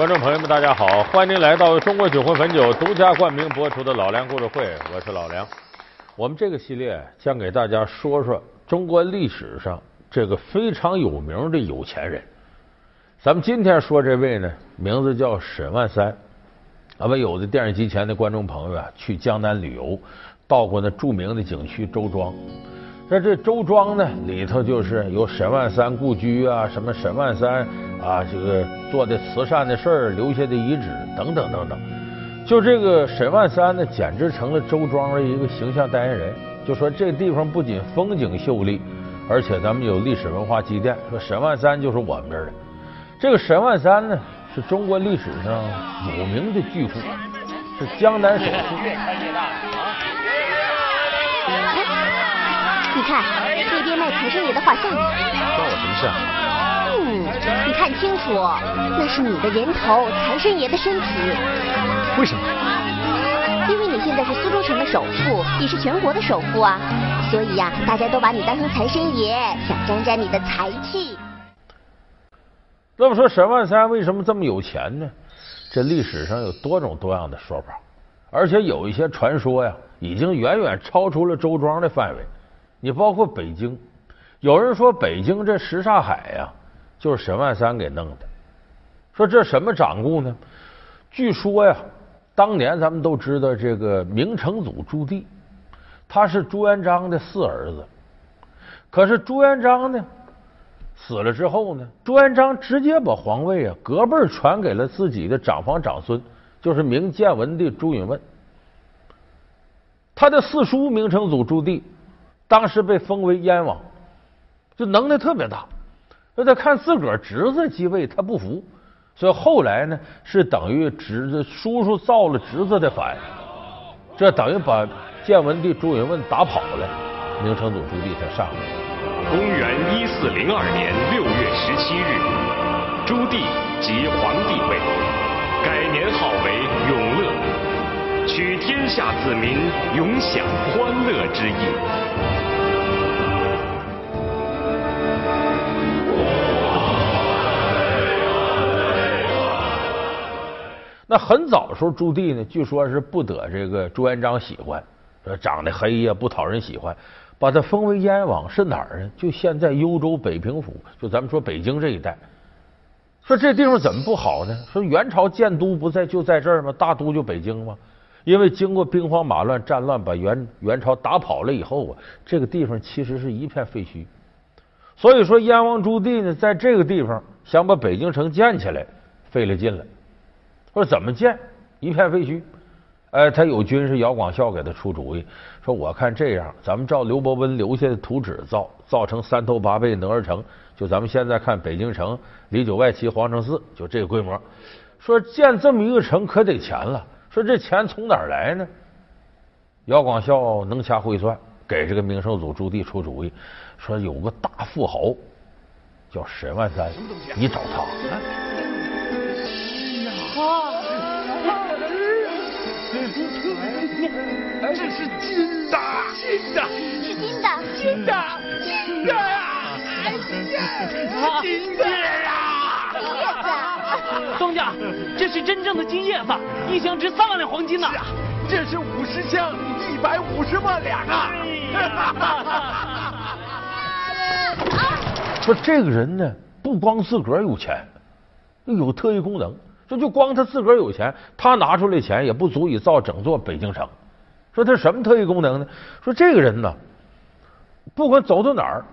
观众朋友们，大家好！欢迎您来到中国酒魂汾酒独家冠名播出的《老梁故事会》，我是老梁。我们这个系列将给大家说说中国历史上这个非常有名的有钱人。咱们今天说这位呢，名字叫沈万三。咱们有的电视机前的观众朋友啊，去江南旅游，到过那著名的景区周庄。那这周庄呢，里头就是有沈万三故居啊，什么沈万三啊，这个做的慈善的事儿，留下的遗址等等等等。就这个沈万三呢，简直成了周庄的一个形象代言人。就说这地方不仅风景秀丽，而且咱们有历史文化积淀。说沈万三就是我们这儿的。这个沈万三呢，是中国历史上有名的巨富，是江南首富。你看那边卖财神爷的画像，关我什么事啊？嗯，你看清楚，那是你的人头，财神爷的身体。为什么？因为你现在是苏州城的首富，也是全国的首富啊，所以呀、啊，大家都把你当成财神爷，想沾沾你的财气。那么说沈万三为什么这么有钱呢？这历史上有多种多样的说法，而且有一些传说呀，已经远远超出了周庄的范围。你包括北京，有人说北京这什刹海呀，就是沈万三给弄的。说这什么掌故呢？据说呀，当年咱们都知道这个明成祖朱棣，他是朱元璋的四儿子。可是朱元璋呢死了之后呢，朱元璋直接把皇位啊隔辈传给了自己的长房长孙，就是明建文帝朱允炆。他的四叔明成祖朱棣。当时被封为燕王，就能耐特别大。那他看自个儿侄子继位，他不服，所以后来呢是等于侄子叔叔造了侄子的反，这等于把建文帝朱允炆打跑了，明成祖朱棣才上来。公元一四零二年六月十七日，朱棣即皇帝位，改年号为永乐，取天下子民永享欢乐之意。那很早的时候，朱棣呢，据说是不得这个朱元璋喜欢，说长得黑呀，不讨人喜欢，把他封为燕王。是哪儿呢？就现在幽州北平府，就咱们说北京这一带。说这地方怎么不好呢？说元朝建都不在就在这儿吗？大都就北京吗？因为经过兵荒马乱、战乱，把元元朝打跑了以后啊，这个地方其实是一片废墟。所以说，燕王朱棣呢，在这个地方想把北京城建起来，费了劲了。说怎么建？一片废墟。哎，他有军师姚广孝给他出主意，说我看这样，咱们照刘伯温留下的图纸造，造成三头八臂能而成。就咱们现在看北京城里九外七皇城四，就这个规模。说建这么一个城可得钱了。说这钱从哪儿来呢？姚广孝能掐会算，给这个明成祖朱棣出主意，说有个大富豪叫沈万三，你找他。啊这是金的，金的，是金的，金的，金的呀！金的呀！东家，这是真正的金叶子，一箱值三万两黄金呢。是啊，这是五十箱，一百五十万两啊！说这个人呢，不光自个儿有钱，有特异功能。说就光他自个儿有钱，他拿出来钱也不足以造整座北京城。说他什么特异功能呢？说这个人呢，不管走到哪儿，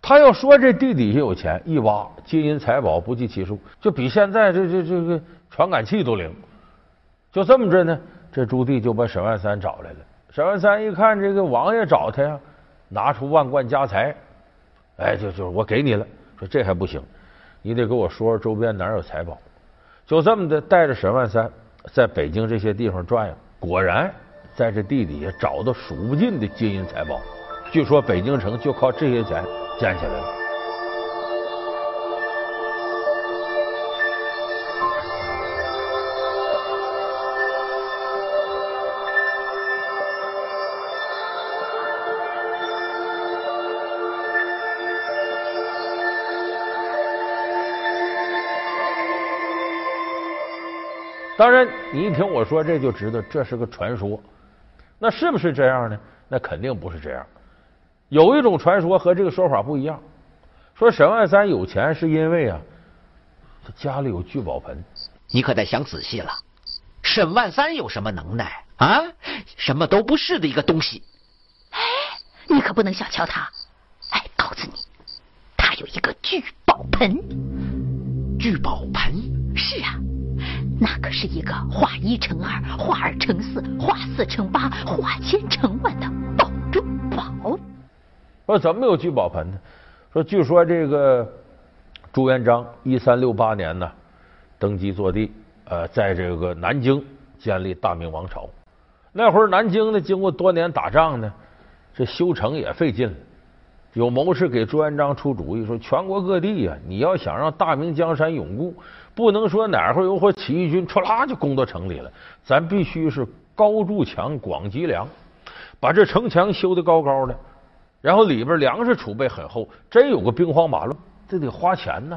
他要说这地底下有钱，一挖金银财宝不计其数，就比现在这这这个传感器都灵。就这么着呢，这朱棣就把沈万三找来了。沈万三一看这个王爷找他呀，拿出万贯家财，哎，就就我给你了。说这还不行，你得给我说说周边哪有财宝。就这么的带着沈万三在北京这些地方转悠，果然。在这地底下找到数不尽的金银财宝，据说北京城就靠这些钱建起来了。当然，你一听我说这就知道这是个传说。那是不是这样呢？那肯定不是这样。有一种传说和这个说法不一样，说沈万三有钱是因为啊，他家里有聚宝盆。你可得想仔细了，沈万三有什么能耐啊？什么都不是的一个东西。哎，你可不能小瞧他。哎，告诉你，他有一个聚宝盆。聚宝盆？是啊。那可是一个化一成二、化二成四、化四成八、化千成万的宝中宝。说怎么有聚宝盆呢？说据说这个朱元璋一三六八年呢登基坐帝，呃，在这个南京建立大明王朝。那会儿南京呢，经过多年打仗呢，这修城也费劲了。有谋士给朱元璋出主意说：全国各地呀，你要想让大明江山永固。不能说哪会有伙起义军唰啦就攻到城里了，咱必须是高筑墙、广积粮，把这城墙修得高高的，然后里边粮食储备很厚。真有个兵荒马乱，这得花钱呢。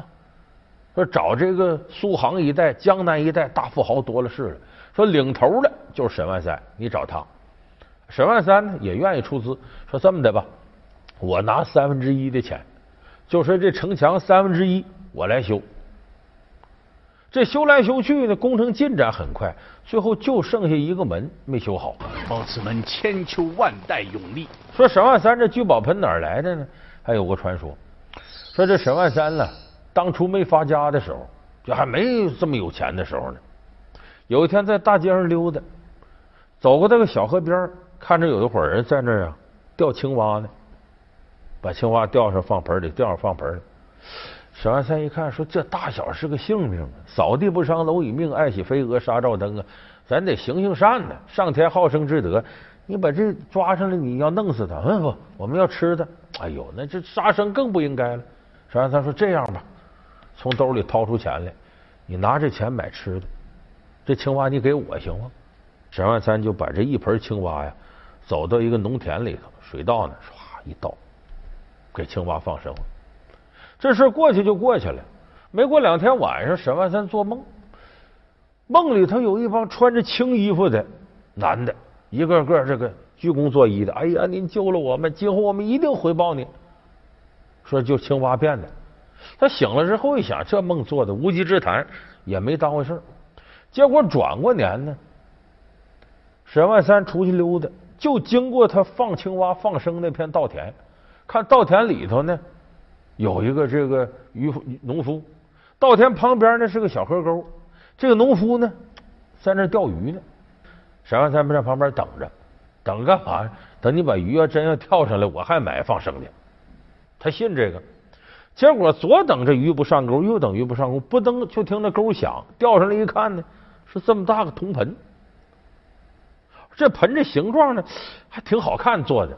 说找这个苏杭一带、江南一带大富豪多了是了。说领头的就是沈万三，你找他。沈万三呢也愿意出资，说这么的吧，我拿三分之一的钱，就说这城墙三分之一我来修。这修来修去呢，工程进展很快，最后就剩下一个门没修好。包此门千秋万代永立。说沈万三这聚宝盆哪儿来的呢？还有个传说，说这沈万三呢，当初没发家的时候，就还没这么有钱的时候呢。有一天在大街上溜达，走过那个小河边，看着有一伙人在那儿啊钓青蛙呢，把青蛙钓上放盆里，钓上放盆里。沈万三一看，说：“这大小是个性命，扫地不伤蝼蚁命，爱惜飞蛾杀照灯啊！咱得行行善呢，上天好生之德。你把这抓上来，你要弄死他？嗯，不，我们要吃他。哎呦，那这杀生更不应该了。”沈万三说：“这样吧，从兜里掏出钱来，你拿这钱买吃的。这青蛙你给我行吗？”沈万三就把这一盆青蛙呀，走到一个农田里头，水稻呢，唰一倒，给青蛙放生了。这事过去就过去了。没过两天晚上，沈万三做梦，梦里头有一帮穿着青衣服的男的，一个个这个鞠躬作揖的。哎呀，您救了我们，今后我们一定回报您。说就青蛙变的。他醒了之后一想，这梦做的无稽之谈，也没当回事。结果转过年呢，沈万三出去溜达，就经过他放青蛙放生那片稻田，看稻田里头呢。有一个这个渔夫农夫，稻田旁边呢是个小河沟，这个农夫呢在那钓鱼呢。沈万三不在旁边等着，等干嘛？等你把鱼要真要跳上来，我还买放生去。他信这个，结果左等这鱼不上钩，右等鱼不上钩，不登就听那钩响，钓上来一看呢，是这么大个铜盆。这盆这形状呢还挺好看做的。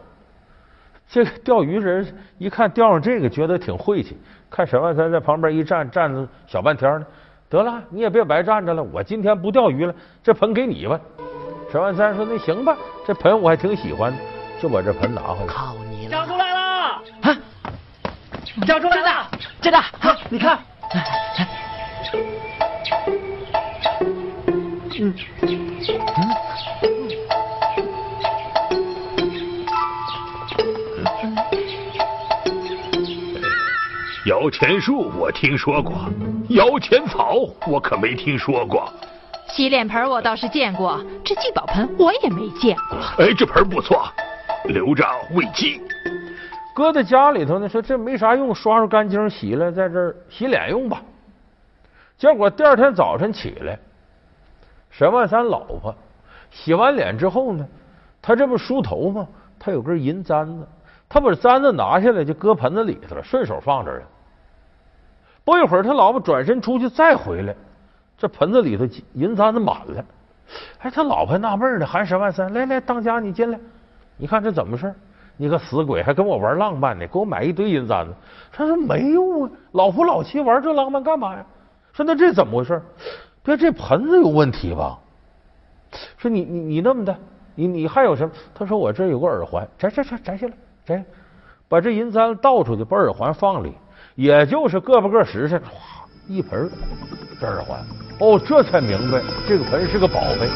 这个钓鱼人一看钓上这个，觉得挺晦气。看沈万三在旁边一站，站着小半天呢。得了，你也别白站着了，我今天不钓鱼了，这盆给你吧。沈万三说：“那行吧，这盆我还挺喜欢，就把这盆拿回来。”靠你了！钓出来了！啊，长出来了！真的，好，你看。嗯嗯。摇钱树我听说过，摇钱草我可没听说过。洗脸盆我倒是见过，这聚宝盆我也没见过。哎，这盆不错，留着喂鸡。搁在家里头呢，说这没啥用，刷刷干净洗了，在这儿洗脸用吧。结果第二天早晨起来，沈万三老婆洗完脸之后呢，他这不梳头吗？他有根银簪子，他把簪子拿下来就搁盆子里头了，顺手放这儿了。不一会儿，他老婆转身出去，再回来，这盆子里头银簪子满了。哎，他老婆纳闷呢，喊沈万三来来，当家你进来，你看这怎么事？你个死鬼，还跟我玩浪漫呢？给我买一堆银簪子。他说没用啊，老夫老妻玩这浪漫干嘛呀？说那这怎么回事？对，这盆子有问题吧？说你你你那么的，你你还有什么？他说我这有个耳环，摘摘摘摘下来，摘，把这银簪倒出去，把耳环放里。也就是个把个时辰，唰，一盆这耳环。哦，这才明白这个盆是个宝贝。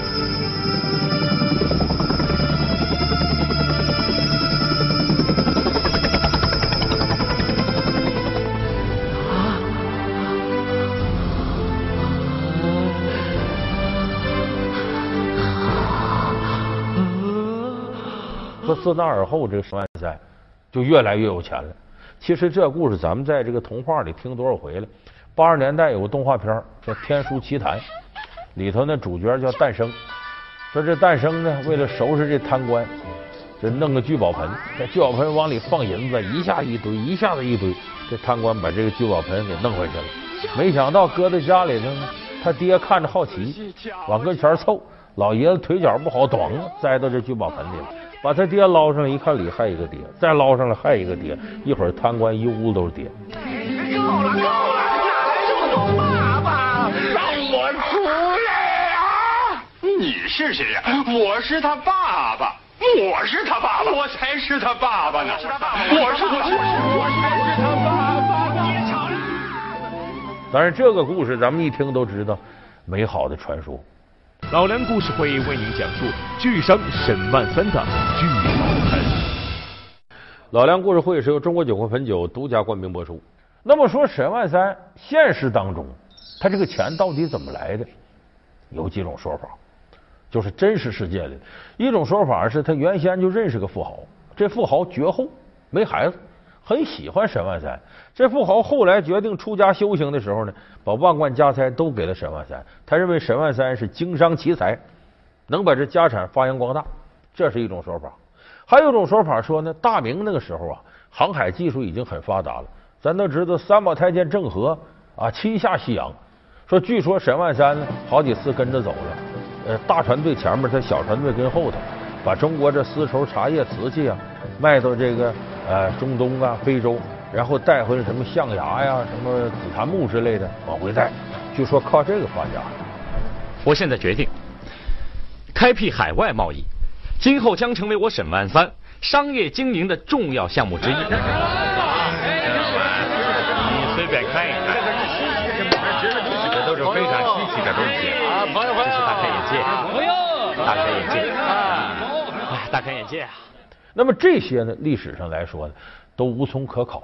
说自那而后，这个沈万三就越来越有钱了。其实这故事咱们在这个童话里听多少回了？八十年代有个动画片叫《天书奇谭》，里头那主角叫诞生。说这诞生呢，为了收拾这贪官，就弄个聚宝盆，这聚宝盆往里放银子，一下一堆，一下子一堆。这贪官把这个聚宝盆给弄回去了，没想到搁在家里头呢，他爹看着好奇，往跟前凑，老爷子腿脚不好，咣栽到这聚宝盆里了。把他爹捞上来一看，里还有一个爹，再捞上来还有一个爹，一会儿贪官一屋都是爹。够了够了，哪来这么多爸爸？让我出来啊！你是谁呀？我是他爸爸，我是他爸爸，我才是他爸爸呢！我是他爸爸，我是我是我才是他爸爸！别吵了。当然，这个故事咱们一听都知道，美好的传说。老梁故事会为您讲述巨商沈万三的巨老盆。老梁故事会是由中国酒会汾酒独家冠名播出。那么说沈万三现实当中，他这个钱到底怎么来的？有几种说法，就是真实世界里，一种说法是他原先就认识个富豪，这富豪绝后，没孩子。很喜欢沈万三，这富豪后来决定出家修行的时候呢，把万贯家财都给了沈万三。他认为沈万三是经商奇才，能把这家产发扬光大，这是一种说法。还有一种说法说呢，大明那个时候啊，航海技术已经很发达了。咱都知道三宝太监郑和啊，七下西洋。说据说沈万三呢，好几次跟着走了，呃，大船队前面，他小船队跟后头，把中国这丝绸、茶叶、瓷器啊，卖到这个。呃，中东啊，非洲，然后带回来什么象牙呀、什么紫檀木之类的往回带，据说靠这个发家。我现在决定开辟海外贸易，今后将成为我沈万三商业经营的重要项目之一。你随便看一看，这都是非常稀奇的东西啊！朋友，这是大开眼界，朋友，大开眼界啊！哎，大开眼界啊！那么这些呢，历史上来说呢，都无从可考。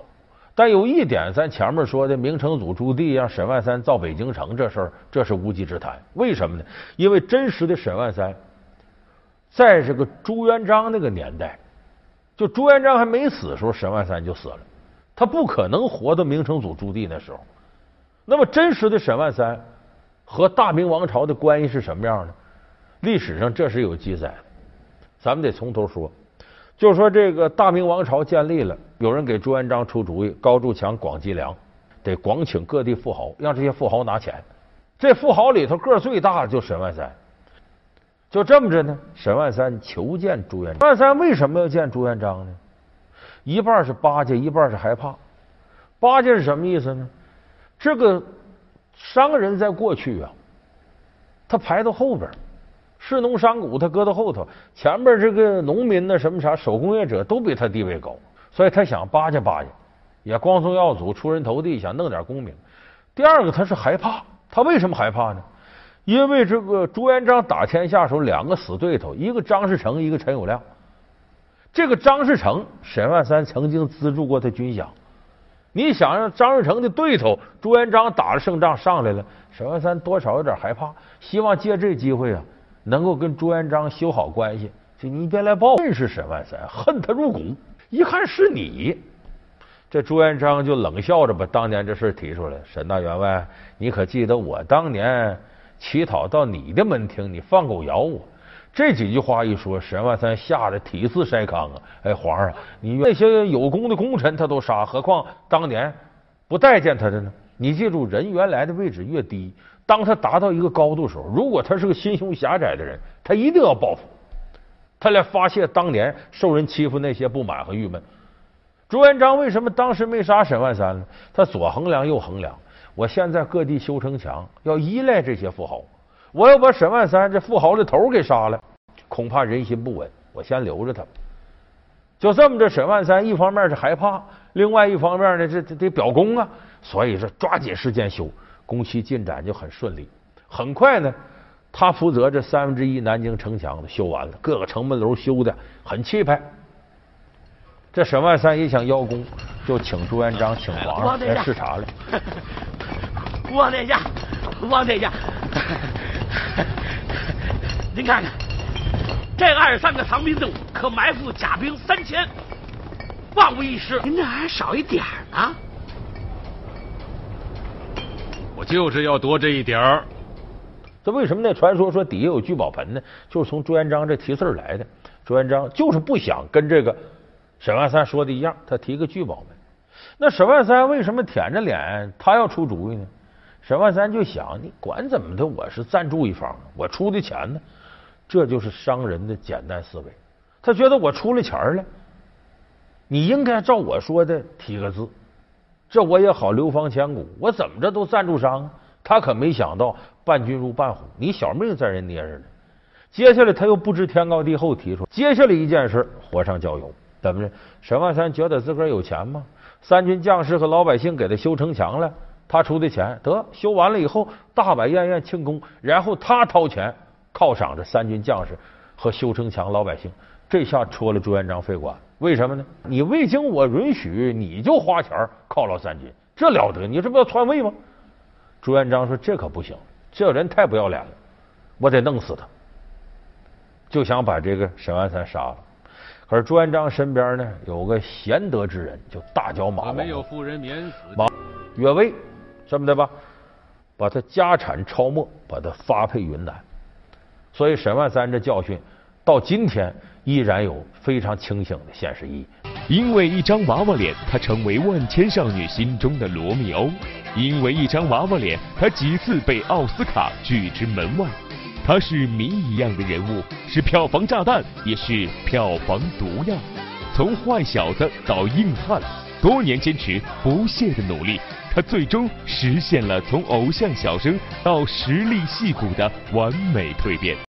但有一点，咱前面说的明成祖朱棣让沈万三造北京城这事儿，这是无稽之谈。为什么呢？因为真实的沈万三，在这个朱元璋那个年代，就朱元璋还没死的时候，沈万三就死了，他不可能活到明成祖朱棣那时候。那么真实的沈万三和大明王朝的关系是什么样呢？历史上这是有记载的，咱们得从头说。就说这个大明王朝建立了，有人给朱元璋出主意，高筑墙，广积粮，得广请各地富豪，让这些富豪拿钱。这富豪里头个最大的就沈万三，就这么着呢。沈万三求见朱元璋。万三为什么要见朱元璋呢？一半是巴结，一半是害怕。巴结是什么意思呢？这个商人在过去啊，他排到后边。士农商贾，他搁到后头，前边这个农民呢，什么啥手工业者都比他地位高，所以他想巴结巴结，也光宗耀祖，出人头地，想弄点功名。第二个，他是害怕，他为什么害怕呢？因为这个朱元璋打天下时候，两个死对头，一个张士诚，一个陈友谅。这个张士诚，沈万三曾经资助过他军饷。你想让张士诚的对头朱元璋打了胜仗上来了，沈万三多少有点害怕，希望借这机会啊。能够跟朱元璋修好关系，就你别来报。认识沈万三，恨他入骨。一看是你，这朱元璋就冷笑着把当年这事提出来。沈大员外，你可记得我当年乞讨到你的门庭，你放狗咬我？这几句话一说，沈万三吓得体似筛糠啊！哎，皇上，你那些有功的功臣他都杀，何况当年不待见他的呢？你记住，人原来的位置越低。当他达到一个高度时候，如果他是个心胸狭窄的人，他一定要报复，他来发泄当年受人欺负那些不满和郁闷。朱元璋为什么当时没杀沈万三呢？他左衡量右衡量，我现在各地修城墙，要依赖这些富豪，我要把沈万三这富豪的头给杀了，恐怕人心不稳，我先留着他。就这么着，沈万三一方面是害怕，另外一方面呢，这这得表功啊，所以说抓紧时间修。工期进展就很顺利，很快呢，他负责这三分之一南京城墙修完了，各个城门楼修的很气派。这沈万三也想邀功，就请朱元璋、请皇上来视察了。王殿下，王殿下，您看看，这二十三个藏兵队伍可埋伏甲兵三千，万无一失。您这还少一点呢。就是要夺这一点儿。这为什么那传说说底下有聚宝盆呢？就是从朱元璋这提事来的。朱元璋就是不想跟这个沈万三说的一样，他提个聚宝盆。那沈万三为什么舔着脸他要出主意呢？沈万三就想，你管怎么的，我是赞助一方，我出的钱呢，这就是商人的简单思维。他觉得我出了钱了，你应该照我说的提个字，这我也好流芳千古。我怎么着都赞助商，他可没想到。伴君如伴虎，你小命在人捏着呢。接下来他又不知天高地厚提出，接下来一件事火上浇油，怎么着？沈万三觉得自个儿有钱吗？三军将士和老百姓给他修城墙了，他出的钱得修完了以后，大摆宴宴庆功，然后他掏钱犒赏这三军将士和修城墙老百姓。这下戳了朱元璋肺管，为什么呢？你未经我允许，你就花钱犒劳三军，这了得？你这不要篡位吗？朱元璋说：“这可不行。”这人太不要脸了，我得弄死他，就想把这个沈万三杀了。可是朱元璋身边呢有个贤德之人，就大脚马王，没有夫人免死，马岳威这么的吧，把他家产抄没，把他发配云南。所以沈万三这教训到今天依然有非常清醒的现实意义。因为一张娃娃脸，他成为万千少女心中的罗密欧；因为一张娃娃脸，他几次被奥斯卡拒之门外。他是谜一样的人物，是票房炸弹，也是票房毒药。从坏小子到硬汉，多年坚持不懈的努力，他最终实现了从偶像小生到实力戏骨的完美蜕变。